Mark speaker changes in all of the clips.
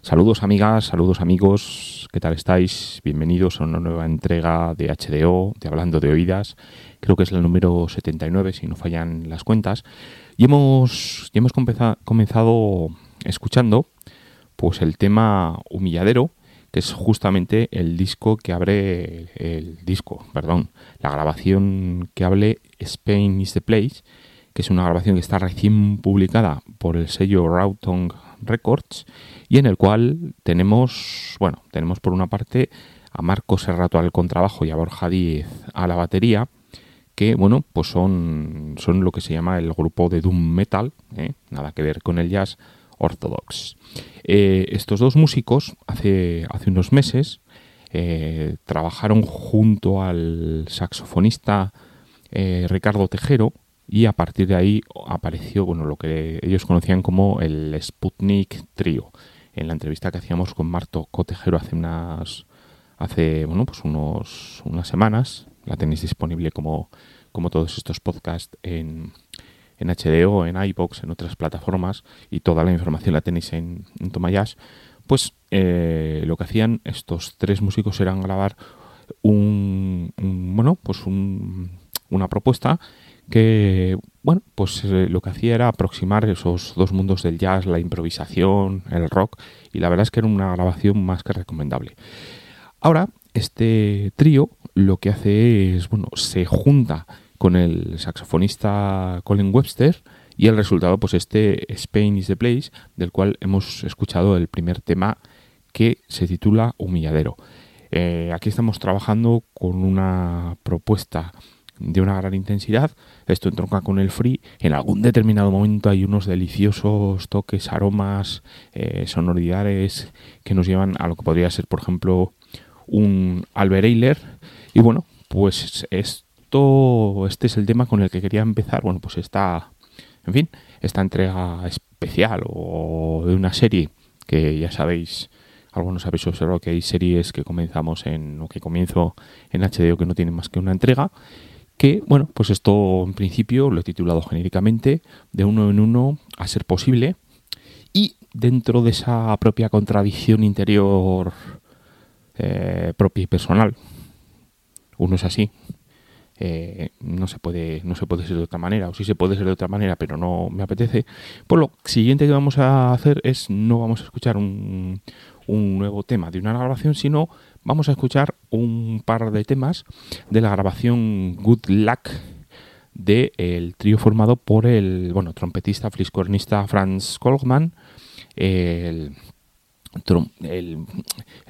Speaker 1: Saludos amigas, saludos amigos, ¿qué tal estáis? Bienvenidos a una nueva entrega de HDO, de Hablando de Oídas. Creo que es el número 79, si no fallan las cuentas. Y hemos, hemos comenzado escuchando pues el tema Humilladero, que es justamente el disco que abre el disco, perdón, la grabación que hable Spain is the Place, que es una grabación que está recién publicada por el sello Roughton Records y en el cual tenemos, bueno, tenemos por una parte a Marco Serrato al contrabajo y a Borja Díez a la batería, que bueno, pues son, son lo que se llama el grupo de Doom Metal, ¿eh? nada que ver con el jazz ortodox. Eh, estos dos músicos hace, hace unos meses eh, trabajaron junto al saxofonista Ricardo Tejero y a partir de ahí apareció bueno lo que ellos conocían como el Sputnik Trio en la entrevista que hacíamos con Marto Cotejero hace unas hace bueno pues unos unas semanas. La tenéis disponible como como todos estos podcasts en en HDO, en iBox, en otras plataformas y toda la información la tenéis en, en Tomayas, pues eh, lo que hacían estos tres músicos eran grabar un, un bueno pues un, una propuesta que, bueno, pues eh, lo que hacía era aproximar esos dos mundos del jazz, la improvisación, el rock, y la verdad es que era una grabación más que recomendable. Ahora, este trío lo que hace es, bueno, se junta con el saxofonista Colin Webster y el resultado, pues este Spain is the Place, del cual hemos escuchado el primer tema que se titula Humilladero. Eh, aquí estamos trabajando con una propuesta de una gran intensidad. Esto entronca con el free. En algún determinado momento hay unos deliciosos toques, aromas, eh, sonoridades que nos llevan a lo que podría ser, por ejemplo, un Albert Eiler. Y bueno, pues esto, este es el tema con el que quería empezar. Bueno, pues esta, en fin, esta entrega especial o de una serie que ya sabéis algunos habéis observado que hay series que comenzamos en o que comienzo en HD o que no tienen más que una entrega que, bueno, pues esto en principio lo he titulado genéricamente de uno en uno a ser posible y dentro de esa propia contradicción interior eh, propia y personal, uno es así, eh, no se puede no se puede ser de otra manera o sí se puede ser de otra manera pero no me apetece. Pues lo siguiente que vamos a hacer es no vamos a escuchar un, un nuevo tema de una grabación sino vamos a escuchar un par de temas de la grabación Good Luck del trío formado por el bueno trompetista fliscornista Franz Kolgman, el, el,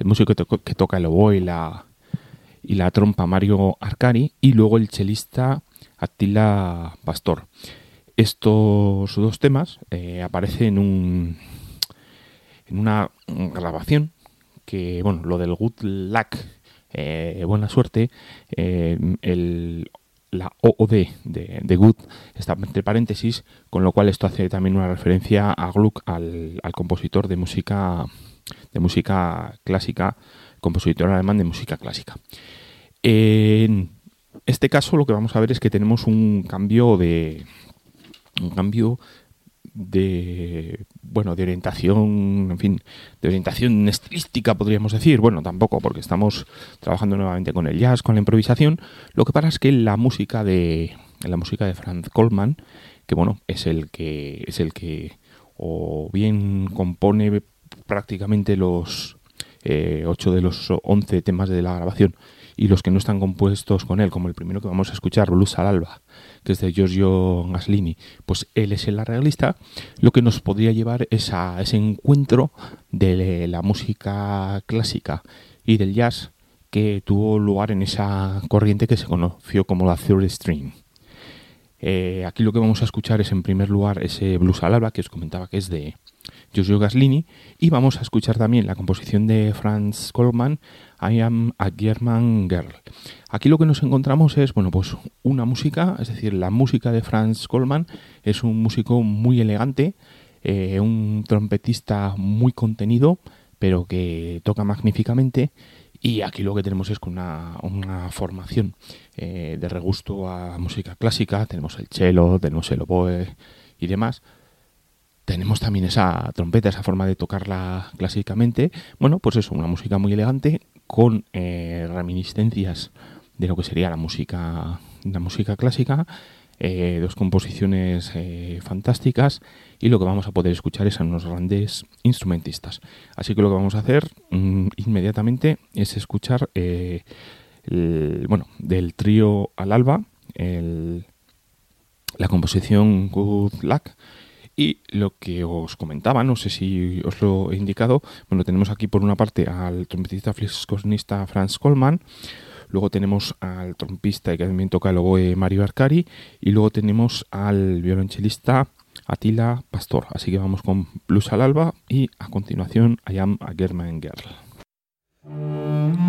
Speaker 1: músico que, toca el oboe y la, y la trompa Mario Arcari y luego el chelista Attila Pastor. Estos dos temas eh, aparecen en un en una grabación que, bueno, lo del good luck, eh, buena suerte, eh, el, la OOD de, de, good está entre paréntesis, con lo cual esto hace también una referencia a Gluck, al, compositor de música, de música clásica, compositor alemán de música clásica. En este caso lo que vamos a ver es que tenemos un cambio de un cambio de bueno de orientación en fin de orientación estilística podríamos decir. Bueno tampoco porque estamos trabajando nuevamente con el jazz con la improvisación. Lo que pasa es que la música de la música de Franz Coleman que bueno es el que es el que o bien compone prácticamente los eh, 8 de los 11 temas de la grabación y los que no están compuestos con él, como el primero que vamos a escuchar, Blues al Alba, que es de Giorgio Gaslini, pues él es el arreglista, lo que nos podría llevar es a ese encuentro de la música clásica y del jazz que tuvo lugar en esa corriente que se conoció como la Third String. Eh, aquí lo que vamos a escuchar es en primer lugar ese blues al alba que os comentaba que es de Giorgio Gaslini y vamos a escuchar también la composición de Franz Kollmann I am a German Girl. Aquí lo que nos encontramos es, bueno, pues una música, es decir, la música de Franz Coleman es un músico muy elegante, eh, un trompetista muy contenido, pero que toca magníficamente. Y aquí lo que tenemos es una, una formación eh, de regusto a música clásica. Tenemos el cello, tenemos el oboe y demás tenemos también esa trompeta, esa forma de tocarla clásicamente. Bueno, pues eso, una música muy elegante con eh, reminiscencias de lo que sería la música, la música clásica. Eh, dos composiciones eh, fantásticas y lo que vamos a poder escuchar es a unos grandes instrumentistas. Así que lo que vamos a hacer mm, inmediatamente es escuchar bueno, del trío al alba, la composición Good Luck y lo que os comentaba, no sé si os lo he indicado, bueno, tenemos aquí por una parte al trompetista fliscornista Franz Coleman, luego tenemos al trompista que también toca el oboe Mario Arcari y luego tenemos al violonchelista Attila Pastor. Así que vamos con Blues al Alba y a continuación I Am a German Girl.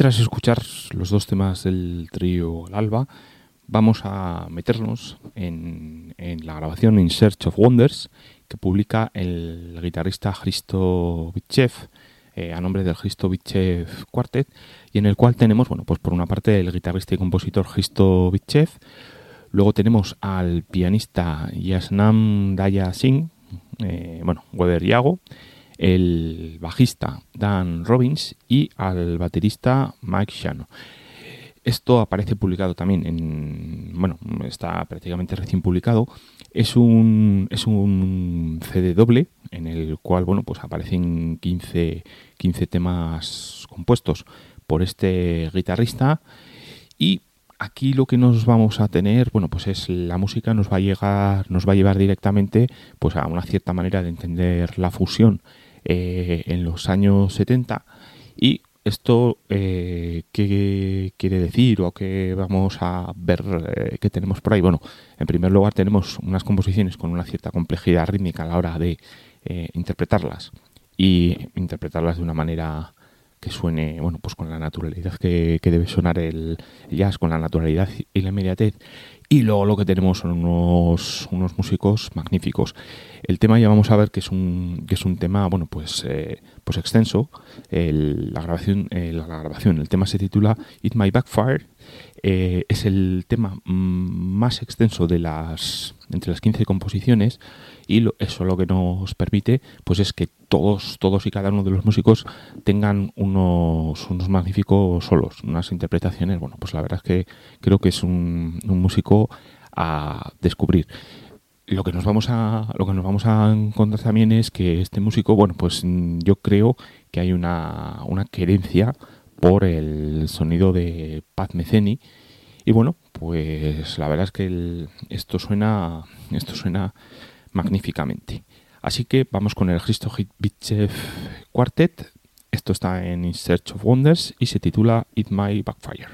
Speaker 1: Tras escuchar los dos temas del trío Alba, vamos a meternos en, la grabación In Search of Wonders que publica el guitarrista Christo Bitchev eh, a nombre del Christo Bitchev Quartet y en el cual tenemos, bueno, pues por una parte el guitarrista y compositor Christo Bitchev, luego tenemos al pianista Yasnam Daya Singh, eh, bueno, Weber Yago, el bajista Dan Robbins y al baterista Mike Shano. Esto aparece publicado también en, bueno, está prácticamente recién publicado. Es un, es un CD doble en el cual, bueno, pues aparecen 15, 15 temas compuestos por este guitarrista y aquí lo que nos vamos a tener, bueno, pues es la música nos va a llegar, nos va a llevar directamente pues a una cierta manera de entender la fusión eh, en los años 70 y esto eh, qué quiere decir o qué vamos a ver eh, qué tenemos por ahí bueno en primer lugar tenemos unas composiciones con una cierta complejidad rítmica a la hora de interpretarlas. Y interpretarlas de una manera que suene, bueno, pues con la naturalidad que, debe sonar el jazz, con la naturalidad y la inmediatez. Y luego lo que tenemos son unos, unos músicos magníficos. El tema ya vamos a ver que es un, que es un tema, bueno, pues, eh, pues extenso. la, grabación, la grabación, el tema se titula It My Backfire. Eh, es el tema mm, más extenso de las entre las 15 composiciones y eso lo que nos permite pues es que todos todos y cada uno de los músicos tengan unos, unos magníficos solos unas interpretaciones bueno pues la verdad es que creo que es un, músico a descubrir lo que nos vamos a lo que nos vamos a encontrar también es que este músico bueno pues yo creo que hay una, una querencia por el sonido de Paz Meceni y bueno pues la verdad es que esto suena esto suena magníficamente. Así que vamos con el Christo Bitchev Quartet. Esto está en In Search of Wonders y se titula It My Backfire.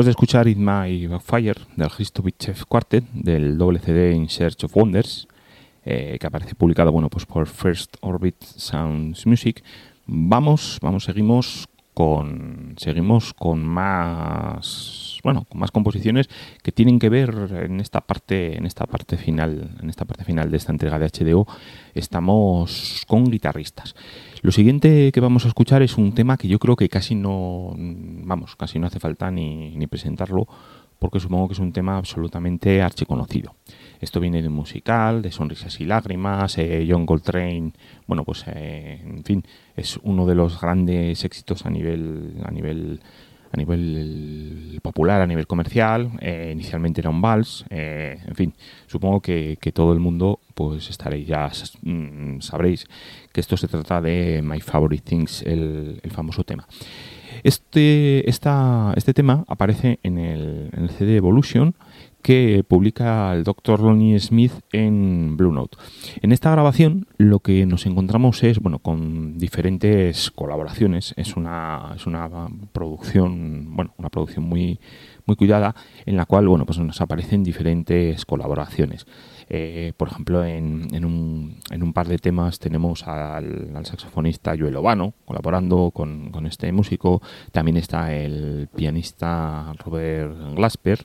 Speaker 1: Después de escuchar It My Backfire del Christovich Quartet del doble CD In Search of Wonders, eh, que aparece publicado bueno, pues por First Orbit Sounds Music, vamos, vamos, seguimos con seguimos con más bueno, con más composiciones que tienen que ver en esta parte, en esta parte final, en esta parte final de esta entrega de HDO, estamos con guitarristas. Lo siguiente que vamos a escuchar es un tema que yo creo que casi no, vamos, casi no hace falta ni, ni presentarlo, porque supongo que es un tema absolutamente archiconocido. Esto viene de un musical, de Sonrisas y Lágrimas, eh, John Coltrane, bueno, pues eh, en fin, es uno de los grandes éxitos a nivel, a nivel a nivel popular, a nivel comercial. Eh, inicialmente era un vals. Eh, en fin, supongo que, todo el mundo, pues estaréis ya, mm, sabréis que esto se trata de My Favorite Things, el, famoso tema. Este, esta, este tema aparece en el, en el CD Evolution que publica el Dr. Lonnie Smith en Blue Note. En esta grabación lo que nos encontramos es, bueno, con diferentes colaboraciones. Es una, es una producción, bueno, una producción muy, muy cuidada en la cual, bueno, pues nos aparecen diferentes colaboraciones. Eh, por ejemplo, en, en, un, en, un, par de temas tenemos al, saxofonista Joel Obano colaborando con, con, este músico. También está el pianista Robert Glasper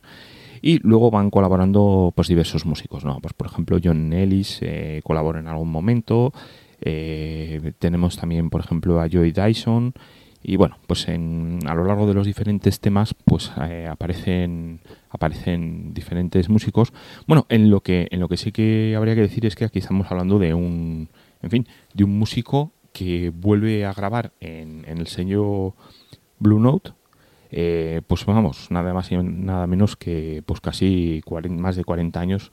Speaker 1: y luego van colaborando pues diversos músicos, ¿no? Pues por ejemplo John Ellis eh, colabora en algún momento, eh, tenemos también por ejemplo a Joey Dyson y bueno, pues en, a lo largo de los diferentes temas pues eh, aparecen aparecen diferentes músicos. Bueno, en lo que en lo que sí que habría que decir es que aquí estamos hablando de un en fin, de un músico que vuelve a grabar en, en el sello Blue Note eh, pues vamos, nada más y nada menos que pues casi más de 40 años,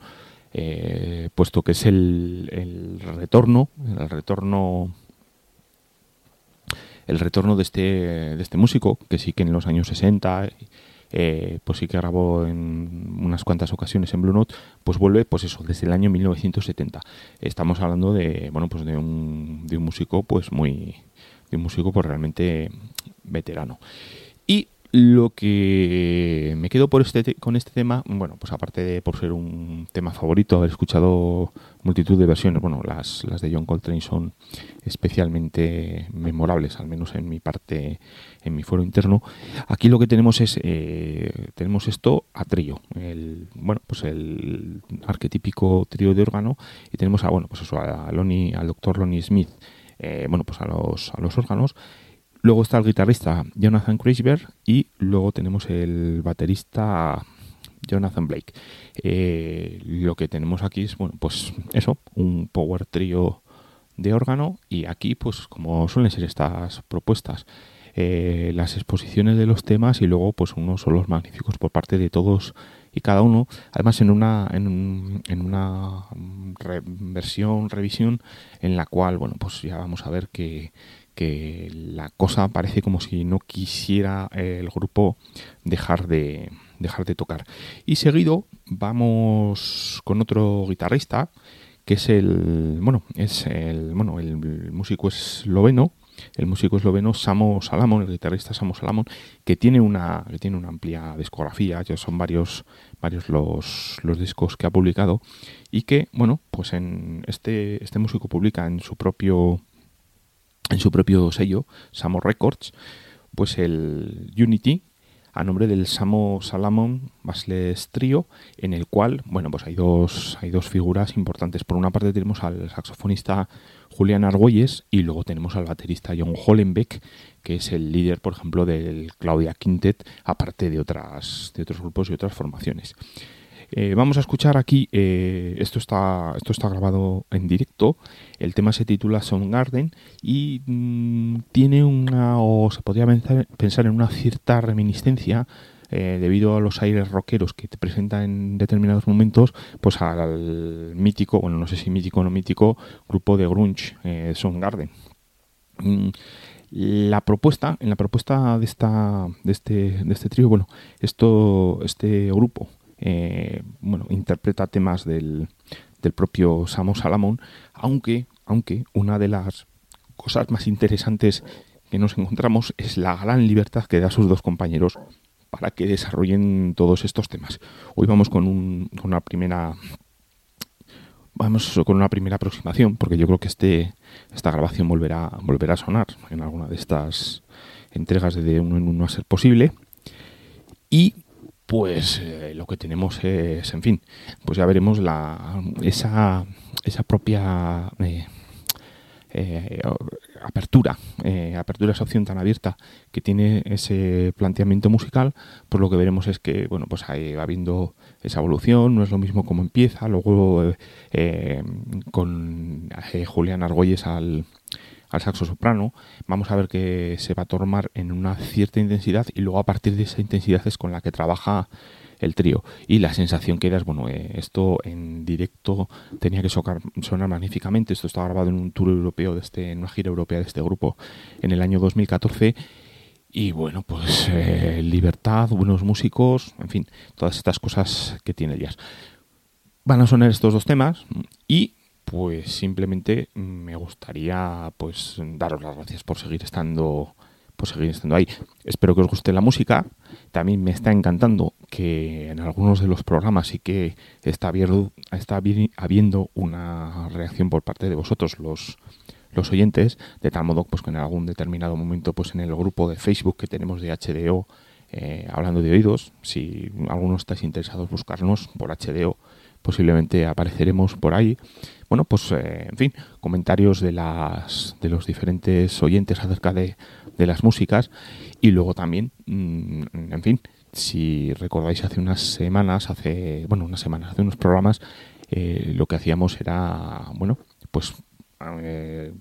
Speaker 1: eh, puesto que es el, retorno, el retorno el retorno de este, de este músico, que sí que en los años 60 eh, pues sí que grabó en unas cuantas ocasiones en Blue Note, pues vuelve, pues eso, desde el año 1970. Estamos hablando de, bueno, pues de un, de un músico, pues muy, de un músico pues realmente veterano. Y lo que me quedo por este con este tema, bueno, pues aparte de por ser un tema favorito, haber escuchado multitud de versiones, bueno, las, las de John Coltrane son especialmente memorables, al menos en mi parte, en mi foro interno. Aquí lo que tenemos es, eh, tenemos esto a trío, el, bueno, pues el arquetípico trío de órgano y tenemos a, bueno, pues eso, a Lonnie, al doctor Lonnie Smith, eh, bueno, pues a los, a los órganos Luego está el guitarrista Jonathan Kreisberg y luego tenemos el baterista Jonathan Blake. Eh, lo que tenemos aquí es, bueno, pues eso, un power trio de órgano y aquí, pues como suelen ser estas propuestas, eh, las exposiciones de los temas y luego pues unos solos magníficos por parte de todos y cada uno, además en una en, en una versión, revisión en la cual, bueno, pues ya vamos a ver que que la cosa parece como si no quisiera el grupo dejar de, dejar de tocar. Y seguido vamos con otro guitarrista que es el bueno es el bueno el músico esloveno el músico esloveno Samo Salamon el guitarrista Samo Salamon que tiene una que tiene una amplia discografía ya son varios varios los, los discos que ha publicado y que bueno pues en este este músico publica en su propio en su propio sello, Samo Records, pues el Unity a nombre del Samo Salamon Basles Trio, en el cual, bueno, pues hay dos, hay dos figuras importantes. Por una parte tenemos al saxofonista Julián Argüelles y luego tenemos al baterista John Hollenbeck, que es el líder, por ejemplo, del Claudia Quintet, aparte de, otras, de otros grupos y otras formaciones. Eh, vamos a escuchar aquí, eh, esto, está, esto está grabado en directo, el tema se titula Garden y mm, tiene una, o se podría pensar, en una cierta reminiscencia eh, debido a los aires rockeros que te presenta en determinados momentos, pues al mítico, bueno, no sé si mítico o no mítico, grupo de grunge, eh, Soundgarden. Mm, la propuesta, en la propuesta de esta, de este, de este trío, bueno, esto, este grupo eh, bueno, interpreta temas del, del propio Samo Salamón, aunque, aunque una de las cosas más interesantes que nos encontramos es la gran libertad que da a sus dos compañeros para que desarrollen todos estos temas. Hoy vamos con, un, una primera vamos con una primera aproximación porque yo creo que este esta grabación volverá volverá a sonar en alguna de estas entregas de uno en uno a ser posible. Y pues eh, lo que tenemos es, en fin, pues ya veremos la, esa, esa propia eh, eh, apertura, apertura esa opción tan abierta que tiene ese planteamiento musical, pues lo que veremos es que, bueno, pues ahí va habiendo esa evolución, no es lo mismo como empieza, luego con Julián Argüelles al, al saxo soprano, vamos a ver que se va a tomar en una cierta intensidad y luego a partir de esa intensidad es con la que trabaja el trío. Y la sensación que da es, bueno, eh, esto en directo tenía que sonar magníficamente. Esto está grabado en un tour europeo, de este, en una gira europea de este grupo en el año 2014. Y bueno, pues eh, libertad, buenos músicos, en fin, todas estas cosas que tiene el jazz. Van a sonar estos dos temas y pues simplemente me gustaría pues daros las gracias por seguir estando por seguir estando ahí. Espero que os guste la música. También me está encantando que en algunos de los programas sí que está, está habiendo una reacción por parte de vosotros, los, los oyentes, de tal modo pues que en algún determinado momento pues en el grupo de Facebook que tenemos de HDO eh, hablando de oídos, si alguno estáis interesados buscarnos por HDO, posiblemente apareceremos por ahí. Bueno, pues eh, en fin, comentarios de las de los diferentes oyentes acerca de, las músicas. Y luego también, mm, en fin, si recordáis hace unas semanas, hace bueno, unas semanas, hace unos programas, eh, lo que hacíamos era, bueno, pues eh,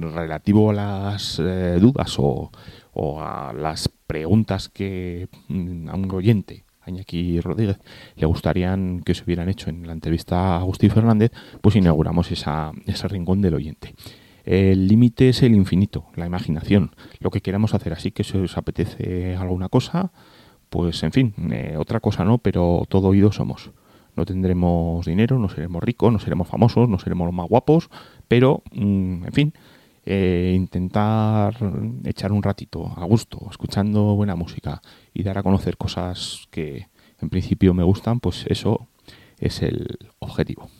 Speaker 1: relativo a las dudas o, o a las preguntas que mm, a un oyente Añaki Rodríguez le gustarían que se hubieran hecho en la entrevista a Agustín Fernández, pues inauguramos esa, ese rincón del oyente. El límite es el infinito, la imaginación, lo que queramos hacer. Así que si os apetece alguna cosa, pues en fin, eh, otra cosa no, pero todo oído somos. No tendremos dinero, no seremos ricos, no seremos famosos, no seremos los más guapos, pero mm, en fin, eh, intentar echar un ratito a gusto, escuchando buena música y dar a conocer cosas que en principio me gustan, pues eso es el objetivo.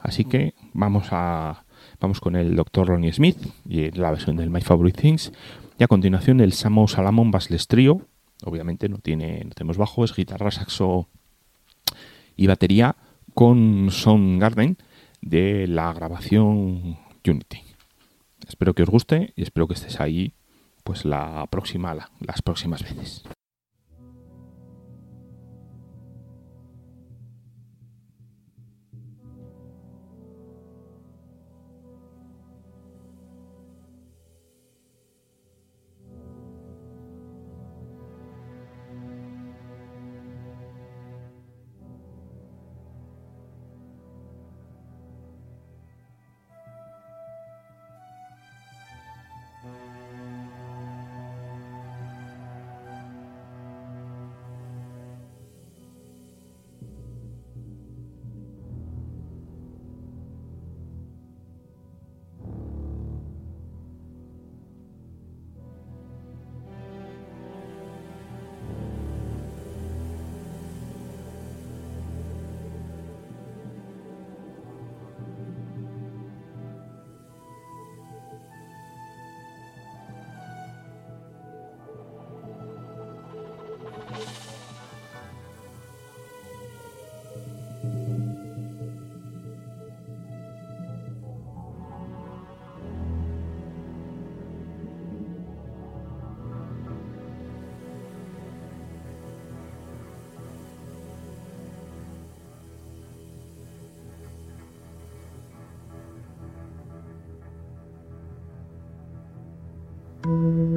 Speaker 1: Así que vamos a vamos con el Dr. Ronnie Smith y la versión del My Favorite Things y a continuación el Samo Salamon Bassless Trio. Obviamente no tiene no tenemos bajo, es guitarra, saxo y batería con Garden de la grabación Unity. Espero que os guste y espero que estés ahí pues la próxima, las próximas veces. Mm-hmm.